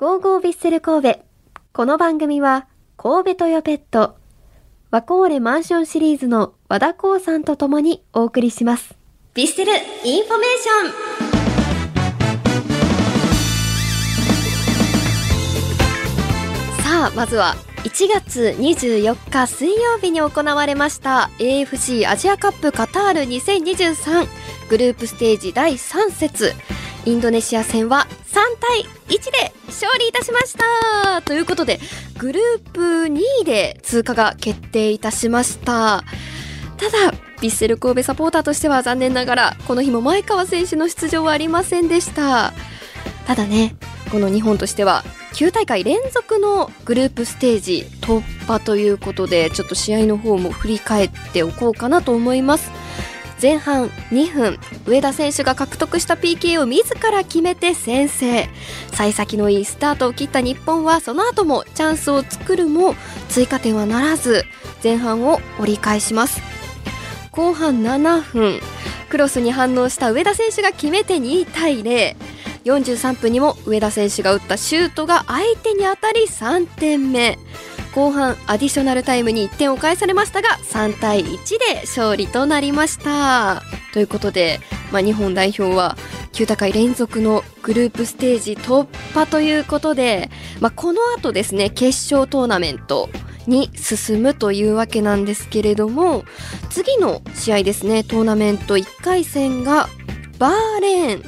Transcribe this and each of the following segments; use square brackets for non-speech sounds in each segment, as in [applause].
Go Go ヴィッセル神戸。この番組は、神戸トヨペット、ワコーレマンションシリーズの和田興産と共にお送りします。ヴィッセルインフォメーションさあ、まずは1月24日水曜日に行われました AFC アジアカップカタール2023グループステージ第3節インドネシア戦は3対1で勝利いたしました。ということでグループ2位で通過が決定いたしました。ただヴィッセル神戸サポーターとしては残念ながらこの日も前川選手の出場はありませんでした。ただねこの日本としては9大会連続のグループステージ突破ということでちょっと試合の方も振り返っておこうかなと思います。前半2分上田選手が獲得した PK を自ら決めて先制。幸先のいいスタートを切った日本はその後もチャンスを作るも追加点はならず前半を折り返します。後半7分クロスに反応した上田選手が決めて2対0 43分にも上田選手が打ったシュートが相手に当たり3点目。後半アディショナルタイムに1点を返されましたが3対1で勝利となりました。ということで、まあ、日本代表は9大会連続のグループステージ突破ということで、まあ、この後ですね決勝トーナメントに進むというわけなんですけれども次の試合ですねトーナメント1回戦がバーレーン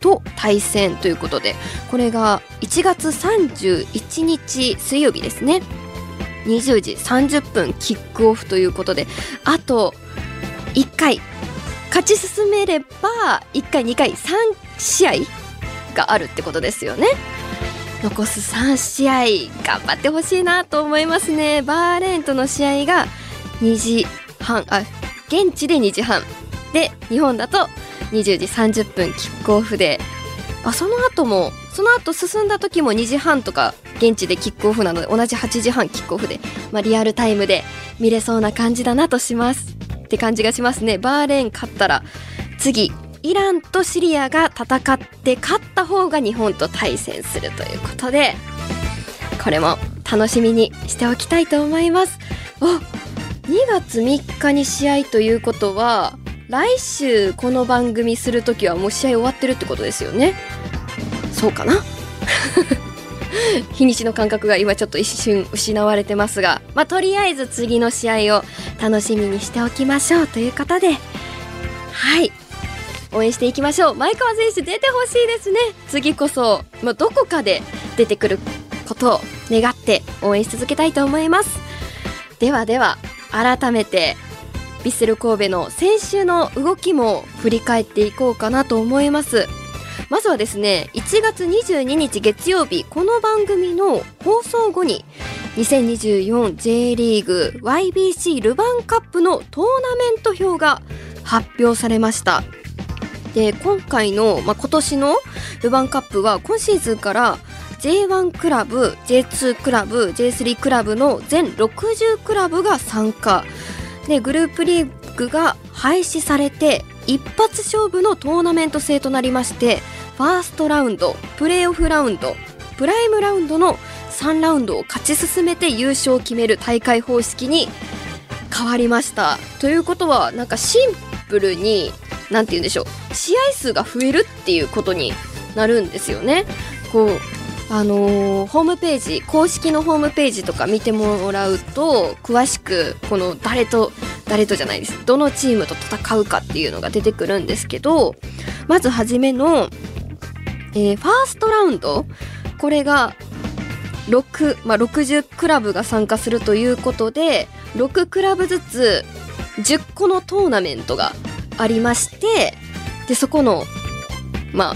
と対戦ということでこれが1月31日水曜日ですね。20時30分キックオフということであと1回勝ち進めれば1回2回3試合があるってことですよね。残す3試合頑張ってほしいなと思いますね。バーレーンとの試合が2時半あ現地で2時半。で日本だと20時30分キックオフで。あその後もその後進んだ時も2時半とか現地でキックオフなので同じ8時半キックオフで、まあ、リアルタイムで見れそうな感じだなとします。って感じがしますね。バーレーン勝ったら次イランとシリアが戦って勝った方が日本と対戦するということでこれも楽しみにしておきたいと思います。お2月3日に試合ということは来週この番組する時はもう試合終わってるってことですよね。そうかな？日にちの感覚が今ちょっと一瞬失われてますが、まあ、とりあえず次の試合を楽しみにしておきましょうということではい。応援していきましょう。前川選手出てほしいですね。次こそ、まあ、どこかで出てくることを願って応援し続けたいと思います。ではでは改めてヴィッセル神戸の先週の動きも振り返っていこうかなと思います。まずはですね1月22日月曜日この番組の放送後に 2024J リーグ YBC ルヴァンカップのトーナメント表が発表されました。で今回の、まあ、今年のルヴァンカップは今シーズンから J1 クラブ J2 クラブ J3 クラブの全60クラブが参加。でグループリーグが廃止されて一発勝負のトーナメント制となりましてファーストラウンドプレーオフラウンドプライムラウンドの3ラウンドを勝ち進めて優勝を決める大会方式に変わりました。ということはなんかシンプルに何て言うんでしょう試合数が増えるっていうことになるんですよね。こうあのー、ホームページ公式のホームページとか見てもらうと詳しくこの誰と誰とじゃないです。どのチームと戦うかっていうのが出てくるんですけどまず初めの、えー、ファーストラウンドこれが6、まあ、60クラブが参加するということで6クラブずつ10個のトーナメントがありましてでそこのまあ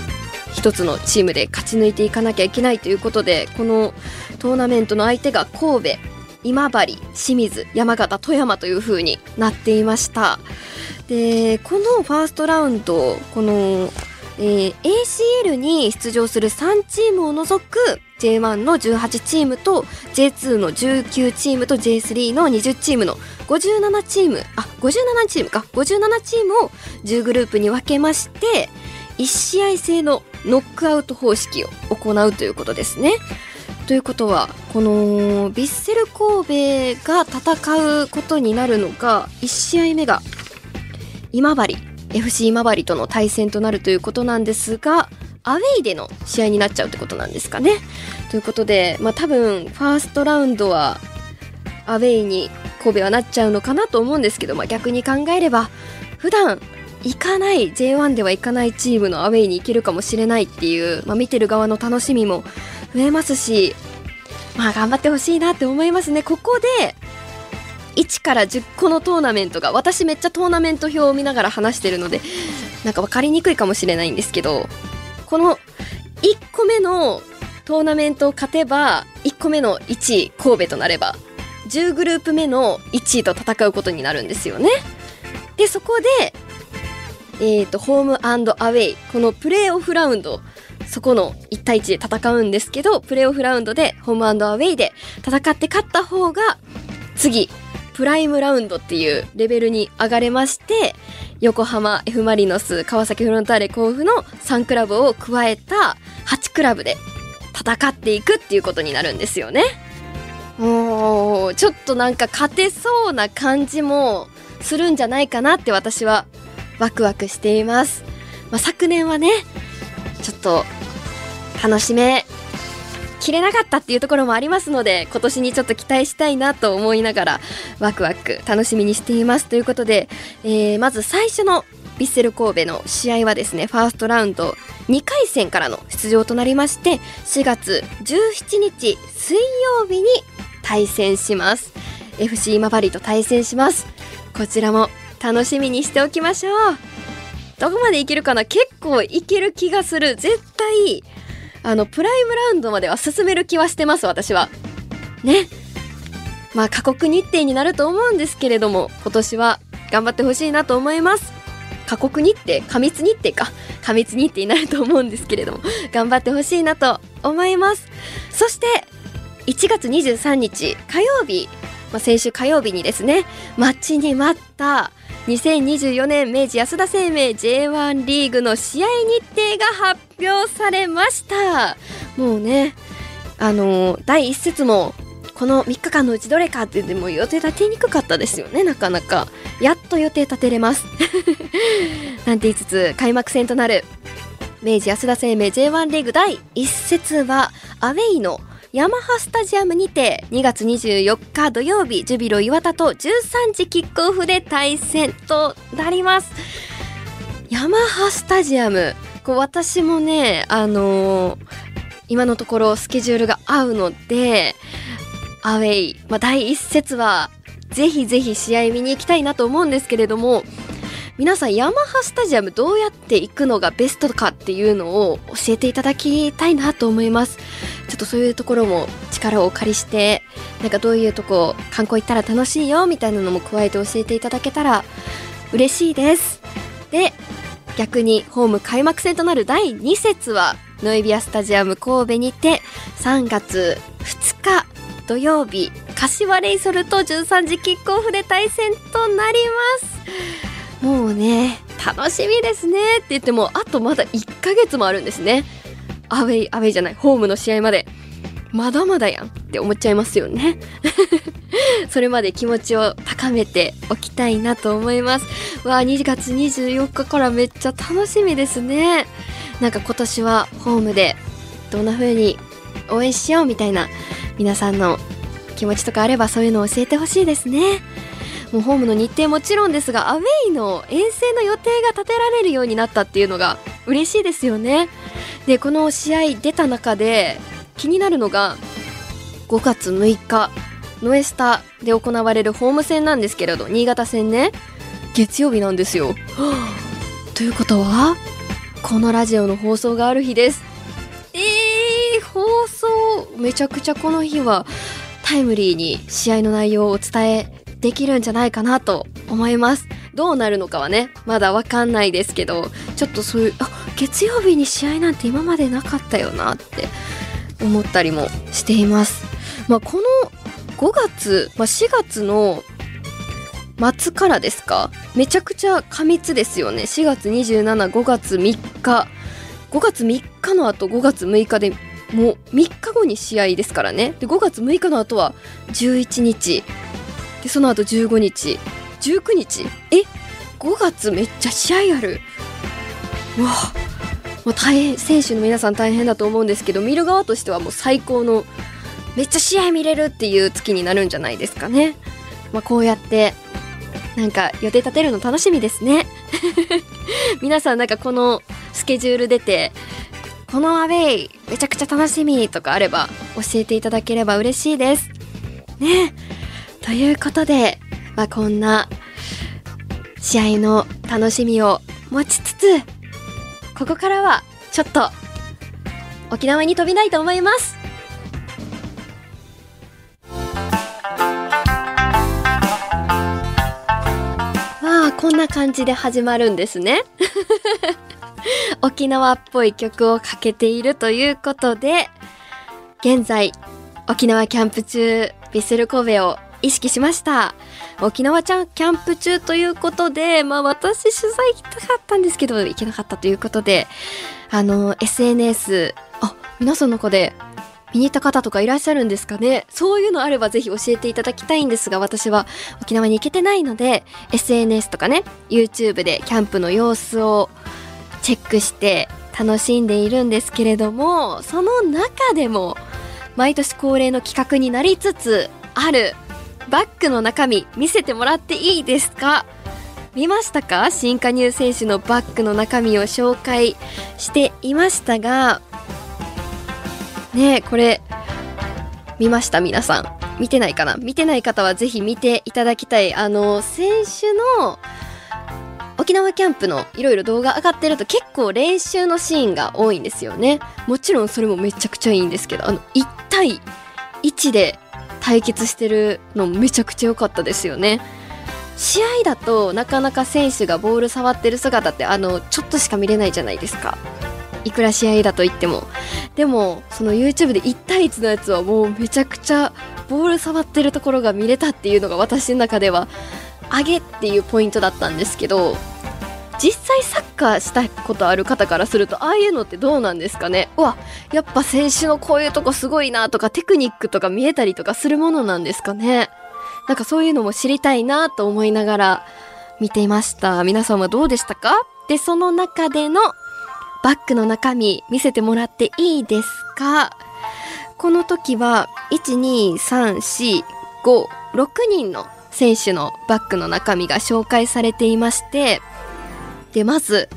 一つのチームで勝ち抜いていかなきゃいけないということでこのトーナメントの相手が神戸。今治清水山形富山という風になっていましたでこのファーストラウンドこの、えー、ACL に出場する3チームを除く J1 の18チームと J2 の19チームと J3 の20チームの57チームあ57チームか57チームを10グループに分けまして1試合制のノックアウト方式を行うということですね。ということはこのヴィッセル神戸が戦うことになるのが1試合目が今治 FC 今治との対戦となるということなんですがアウェイでの試合になっちゃうってことなんですかね。ということで、まあ、多分ファーストラウンドはアウェイに神戸はなっちゃうのかなと思うんですけど、まあ、逆に考えれば普段行かない J1 では行かないチームのアウェイに行けるかもしれないっていう、まあ、見てる側の楽しみも増えますしまあ頑張ってほしいなって思いますねここで1から10個のトーナメントが私めっちゃトーナメント表を見ながら話してるのでなんか分かりにくいかもしれないんですけどこの1個目のトーナメントを勝てば1個目の1位神戸となれば10グループ目の1位と戦うことになるんですよね。でそこで、えーと、ホームアウェイこのプレーオフラウンドそこの1対1で戦うんですけどプレーオフラウンドでホームアウェイで戦って勝った方が次プライムラウンドっていうレベルに上がれまして横浜 F・ マリノス川崎フロンターレ甲府の3クラブを加えた8クラブで戦っていくっていうことになるんですよね。もうちょっとなんか勝てそうな感じもするんじゃないかなって私はワクワクしています。まあ、昨年はねちょっと楽しめきれなかったっていうところもありますので今年にちょっと期待したいなと思いながらワクワク楽しみにしていますということで、えー、まず最初のヴィッセル神戸の試合はですねファーストラウンド2回戦からの出場となりまして4月17日水曜日に対戦します。FC 今治と対戦します。こちらも楽しみにしておきましょう。どこまでいけるかな？結構いける気がする。絶対あのプライムラウンドまでは進める気はしてます私は。ね。まあ過酷日程になると思うんですけれども今年は頑張ってほしいなと思います。過酷日程過密日程か。過密日程になると思うんですけれども頑張ってほしいなと思います。そして1月23日火曜日、まあ、先週火曜日にですね待ちに待った2024年明治安田生命 J1 リーグの試合日程が発表されました。もうねあの第1節もこの3日間のうちどれかってでも予定立てにくかったですよね。なかなか。やっと予定立てれます。[laughs] なんて言いつつ開幕戦となる明治安田生命 J1 リーグ第1節はアウェイのヤマハスタジアムにて2月24日土曜日ジュビロ磐田と13時キックオフで対戦となります。ヤマハスタジアムこう私もねあのー、今のところスケジュールが合うのでアウェイ、まあ、第1節はぜひぜひ試合見に行きたいなと思うんですけれども皆さんヤマハスタジアムどうやって行くのがベストかっていうのを教えていただきたいなと思います。ちょっとそういうところも力をお借りしてなんかどういうとこ観光行ったら楽しいよみたいなのも加えて教えていただけたら嬉しいです。で逆にホーム開幕戦となる第2節はノイビアスタジアム神戸にて3月2日土曜日柏レイソルと13時キックオフで対戦となります。もうね楽しみですねって言ってもあとまだ1ヶ月もあるんですね。アウェイアウェイじゃないホームの試合まで。まだまだやんって思っちゃいますよね。[laughs] それまで気持ちを高めておきたいなと思います。わあ2月24日からめっちゃ楽しみですね。なんか今年はホームでどんな風に応援しようみたいな皆さんの気持ちとかあればそういうのを教えてほしいですね。もうホームの日程もちろんですがアウェイの遠征の予定が立てられるようになったっていうのが嬉しいですよね。でこの試合出た中で気になるのが5月6日ノエスタで行われるホーム戦なんですけれど新潟戦ね月曜日なんですよ。[gasps] ということはこのラジオの放送がある日です。えー、放送めちゃくちゃこの日はタイムリーに試合の内容をお伝えできるんじゃないかなと思います。どうなるのかはねまだわかんないですけどちょっとそういうあ月曜日に試合なんて今までなかったよなって思ったりもしています。まあ、この5月、まあ、4月の末からですかめちゃくちゃ過密ですよね。4月275月3日。5月3日の後5月6日でもう3日後に試合ですからね。で5月6日の後は11日。でその後15日。19日。え？5月めっちゃ試合ある。うわもう大変選手の皆さん大変だと思うんですけど見る側としてはもう最高のめっちゃ試合見れるっていう月になるんじゃないですかね、まあ、こうやってなんか予定立てるの楽しみですね。[laughs] 皆さんなんかこのスケジュール出てこのアウェイめちゃくちゃ楽しみとかあれば教えていただければ嬉しいです。ね。ということで、まあ、こんな試合の楽しみを持ちつつここからはちょっと沖縄に飛びたいと思います。まあこんな感じで始まるんですね。[laughs] 沖縄っぽい曲をかけているということで現在沖縄キャンプ中ヴィッセル神戸を意識しました。沖縄ちゃんキャンプ中ということでまあ私取材行きたかったんですけど行けなかったということであの SNS あ皆さんの中で見に行った方とかいらっしゃるんですかね？そういうのあればぜひ教えていただきたいんですが私は沖縄に行けてないので SNS とかね YouTube でキャンプの様子をチェックして楽しんでいるんですけれどもその中でも毎年恒例の企画になりつつあるバッグの中身見せてもらっていいですか？見ましたか？新加入選手のバッグの中身を紹介していましたが。ねえこれ見ました？皆さん。見てないかな？見てない方はぜひ見ていただきたい。あの選手の沖縄キャンプのいろいろ動画上がってると結構練習のシーンが多いんですよね。もちろんそれもめちゃくちゃいいんですけどあの1対1で対決してるのめちゃくちゃ良かったですよね。試合だとなかなか選手がボール触ってる姿ってあのちょっとしか見れないじゃないですか。いくら試合だと言っても。でもその YouTube で1対1のやつはもうめちゃくちゃボール触ってるところが見れたっていうのが私の中では上げっていうポイントだったんですけど実際サッカーしたことある方からするとああいうのってどうなんですかね？うわやっぱ選手のこういうとこすごいなとかテクニックとか見えたりとかするものなんですかね？なんかそういうのも知りたいなと思いながら見ていました。皆さんはどうでしたか？でその中でのバッグの中身見せてもらっていいですか？この時は12345 6人の選手のバッグの中身が紹介されていましてでまず、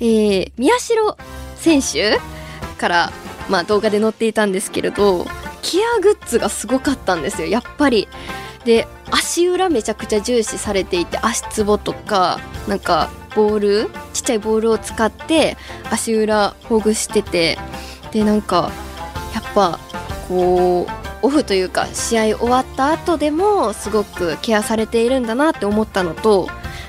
えー、宮代選手から、まあ、動画で載っていたんですけれどケアグッズがすごかったんですよやっぱり。で足裏めちゃくちゃ重視されていて足つぼとかなんかボールちっちゃいボールを使って足裏ほぐしててでなんかやっぱこうオフというか試合終わった後でもすごくケアされているんだなって思ったのと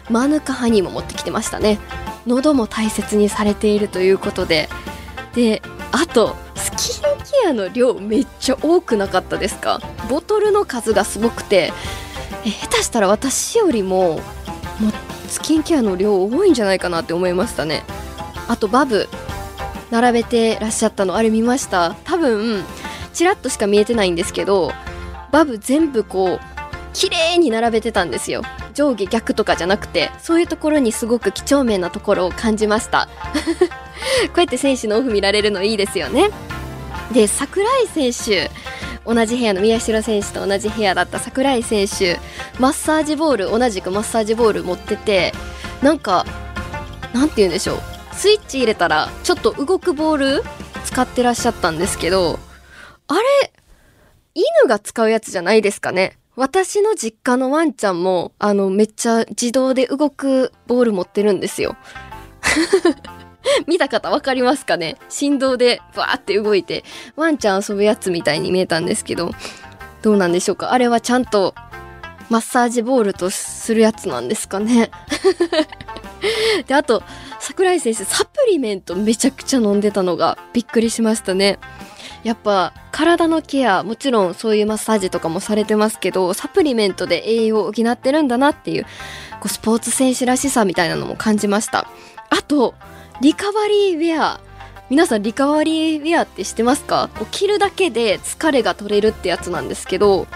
マヌカハニーも持ってきてましたね。喉も大切にされているということで。であとスキンケアの量めっちゃ多くなかったですか？ボトルの数がすごくて。下手したら私よりももスキンケアの量多いんじゃないかなって思いましたね。あとバブ並べてらっしゃったのあれ見ました？多分ちらっとしか見えてないんですけどバブ全部こう綺麗に並べてたんですよ。上下逆とかじゃなくてそういうところにすごく几帳面なところを感じました。[laughs] こうやって選手のオフ見られるのいいですよね。で櫻井選手同じ部屋の宮代選手と同じ部屋だった櫻井選手マッサージボール同じくマッサージボール持っててなんかなんて言うんでしょう。スイッチ入れたらちょっと動くボール使ってらっしゃったんですけどあれ犬が使うやつじゃないですかね。私の実家のワンちゃんも、あの、めっちゃ自動で動くボール持ってるんですよ。[laughs] 見た方わかりますかね？振動でバーって動いて、ワンちゃん遊ぶやつみたいに見えたんですけど、どうなんでしょうか？あれはちゃんとマッサージボールとするやつなんですかね？[laughs] で、あと、桜井選手、サプリメントめちゃくちゃ飲んでたのがびっくりしましたね。やっぱ体のケアもちろんそういうマッサージとかもされてますけどサプリメントで栄養を補ってるんだなっていうこうスポーツ選手らしさみたいなのも感じました。あとリカバリーウェア。皆さんリカバリーウェアって知ってますか？こう着るだけで疲れが取れるってやつなんですけど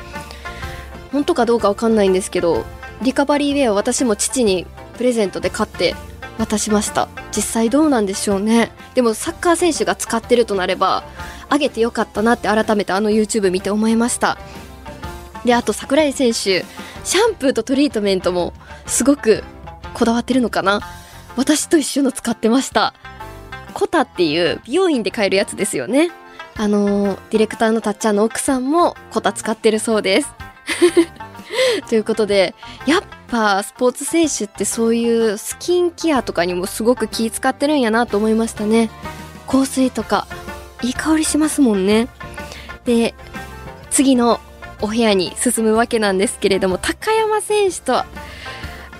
本当かどうかわかんないんですけどリカバリーウェア私も父にプレゼントで買って渡しました。実際どうなんでしょうね。でもサッカー選手が使ってるとなればあげてよかったなって改めてあの YouTube 見て思いました。であと櫻井選手シャンプーとトリートメントもすごくこだわってるのかな。私と一緒の使ってました。コタっていう美容院で買えるやつですよね。あのー、ディレクターのたっちゃんの奥さんもコタ使ってるそうです。[laughs] ということでやっぱスポーツ選手ってそういうスキンケアとかにもすごく気使ってるんやなと思いましたね。香水とかいい香りしますもんね。で次のお部屋に進むわけなんですけれども高山選手と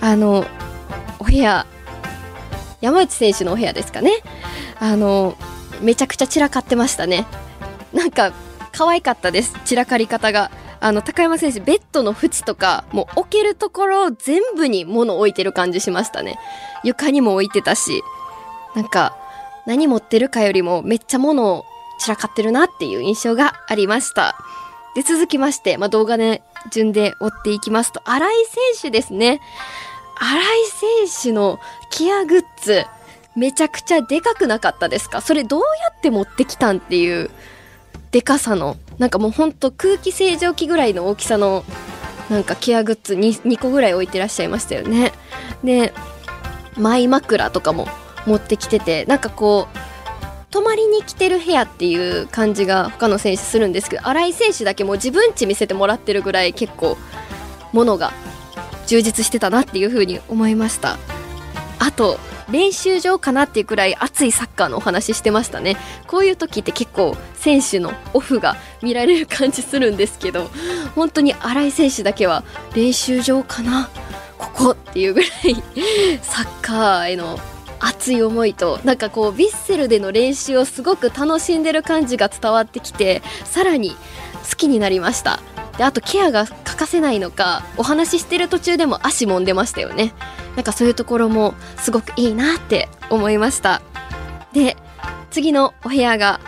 あのお部屋山内選手のお部屋ですかね。あのめちゃくちゃ散らかってましたね。なんか可愛かったです。散らかり方が。あの高山選手ベッドの縁とかもう置けるところ全部に物置いてる感じしましたね。床にも置いてたしなんか何持ってるかよりもめっちゃ物を散らかってるなっていう印象がありました。で続きまして、まあ、動画で順で追っていきますと新井選手ですね。新井選手のケアグッズめちゃくちゃでかくなかったですか？それどうやって持ってきたんっていうでかさのなんかもうほんと空気清浄機ぐらいの大きさのなんかケアグッズ 2, 2個ぐらい置いてらっしゃいましたよね。でマイ枕とかも持ってきててなんかこう泊まりに来てる部屋っていう感じが他の選手するんですけど新井選手だけもう自分家見せてもらってるぐらい結構物が充実してたなっていう風に思いました。あと練習場かなっていうくらい熱いサッカーのお話してましたね。こういう時って結構選手のオフが見られる感じするんですけど本当に新井選手だけは練習場かな？ここっていうぐらい [laughs] サッカーへの熱い思いとなんかこうヴィッセルでの練習をすごく楽しんでる感じが伝わってきてさらに好きになりました。であとケアが欠かせないのかお話ししてる途中でも足もんでましたよね。なんかそういうところもすごくいいなって思いました。で次のお部屋が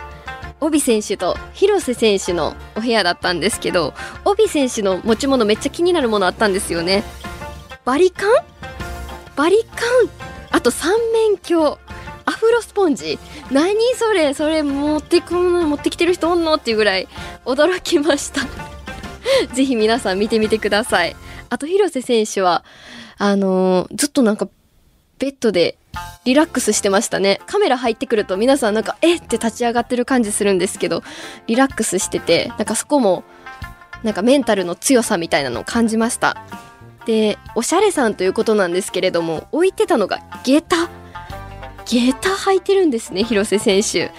帯選手と広瀬選手のお部屋だったんですけど帯選手の持ち物めっちゃ気になるものあったんですよね。バリカン？バリカン？あと三面鏡。アフロスポンジ？何それ？それ持ってこの？持ってきてる人おんの？っていうぐらい驚きました。ぜひ皆さん見てみてください。あと広瀬選手はあのー、ずっとなんかベッドでリラックスしてましたね。カメラ入ってくると皆さんなんかえって立ち上がってる感じするんですけどリラックスしててなんかそこもなんかメンタルの強さみたいなのを感じました。でおしゃれさんということなんですけれども置いてたのが下駄。下駄履いてるんですね広瀬選手。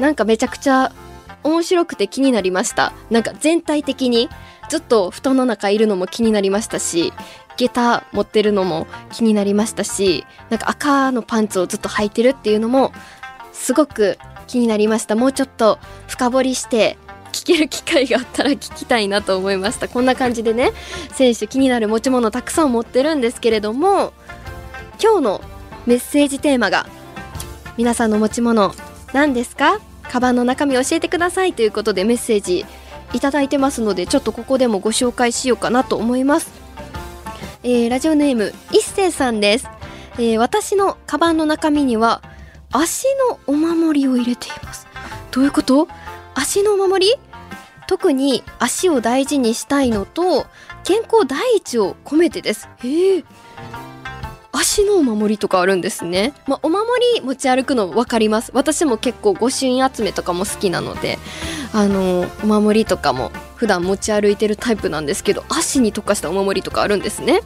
なんかめちゃくちゃ面白くて気になりました。なんか全体的にずっと布団の中いるのも気になりましたし下駄持ってるのも気になりましたしなんか赤のパンツをずっと履いてるっていうのもすごく気になりましたもうちょっと深掘りして聞ける機会があったら聞きたいなと思いましたこんな感じでね選手気になる持ち物たくさん持ってるんですけれども今日のメッセージテーマが皆さんの持ち物何ですかカバンの中身教えてくださいということでメッセージいただいてますのでちょっとここでもご紹介しようかなと思います、えー、ラジオネーム一星さんです、えー、私のカバンの中身には足のお守りを入れています。どういうこと？足のお守り？特に足を大事にしたいのと健康第一を込めてです。へえ足のお守りとかあるんですね。まあ、お守り持ち歩くの分かります。私も結構御朱印集めとかも好きなので、あの、お守りとかも普段持ち歩いてるタイプなんですけど、足に特化したお守りとかあるんですね。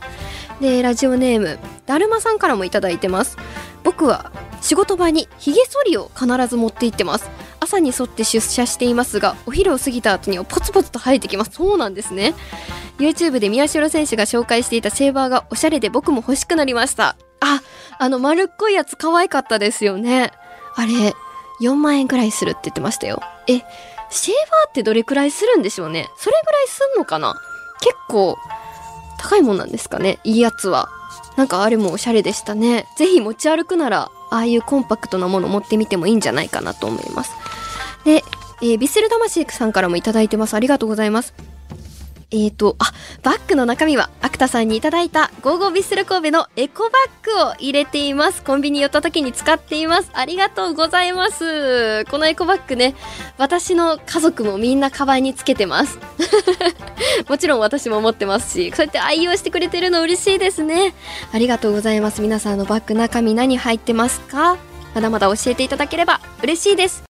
で、ラジオネーム、だるまさんからもいただいてます。僕は仕事場に髭剃りを必ず持って行ってます。朝に沿って出社していますが、お昼を過ぎた後にはポツポツと生えてきます。そうなんですね。YouTube で宮代選手が紹介していたシェーバーがおしゃれで僕も欲しくなりました。あ、あの丸っこいやつ可愛かったですよね。あれ、4万円くらいするって言ってましたよ。え、シェーバーってどれくらいするんでしょうねそれぐらいすんのかな？結構高いもんなんですかねいいやつは。なんかあれもおしゃれでしたね。ぜひ持ち歩くならああいうコンパクトなもの持ってみてもいいんじゃないかなと思いますで、えー、ビッセル魂さんからもいただいてますありがとうございますえーと、あ、バッグの中身は、アクタさんにいただいた、ゴーゴービッセル神戸のエコバッグを入れています。コンビニ寄った時に使っています。ありがとうございます。このエコバッグね、私の家族もみんなカバンにつけてます。[laughs] もちろん私も持ってますし、そうやって愛用してくれてるの嬉しいですね。ありがとうございます。皆さんのバッグ中身何入ってますか？まだまだ教えていただければ嬉しいです。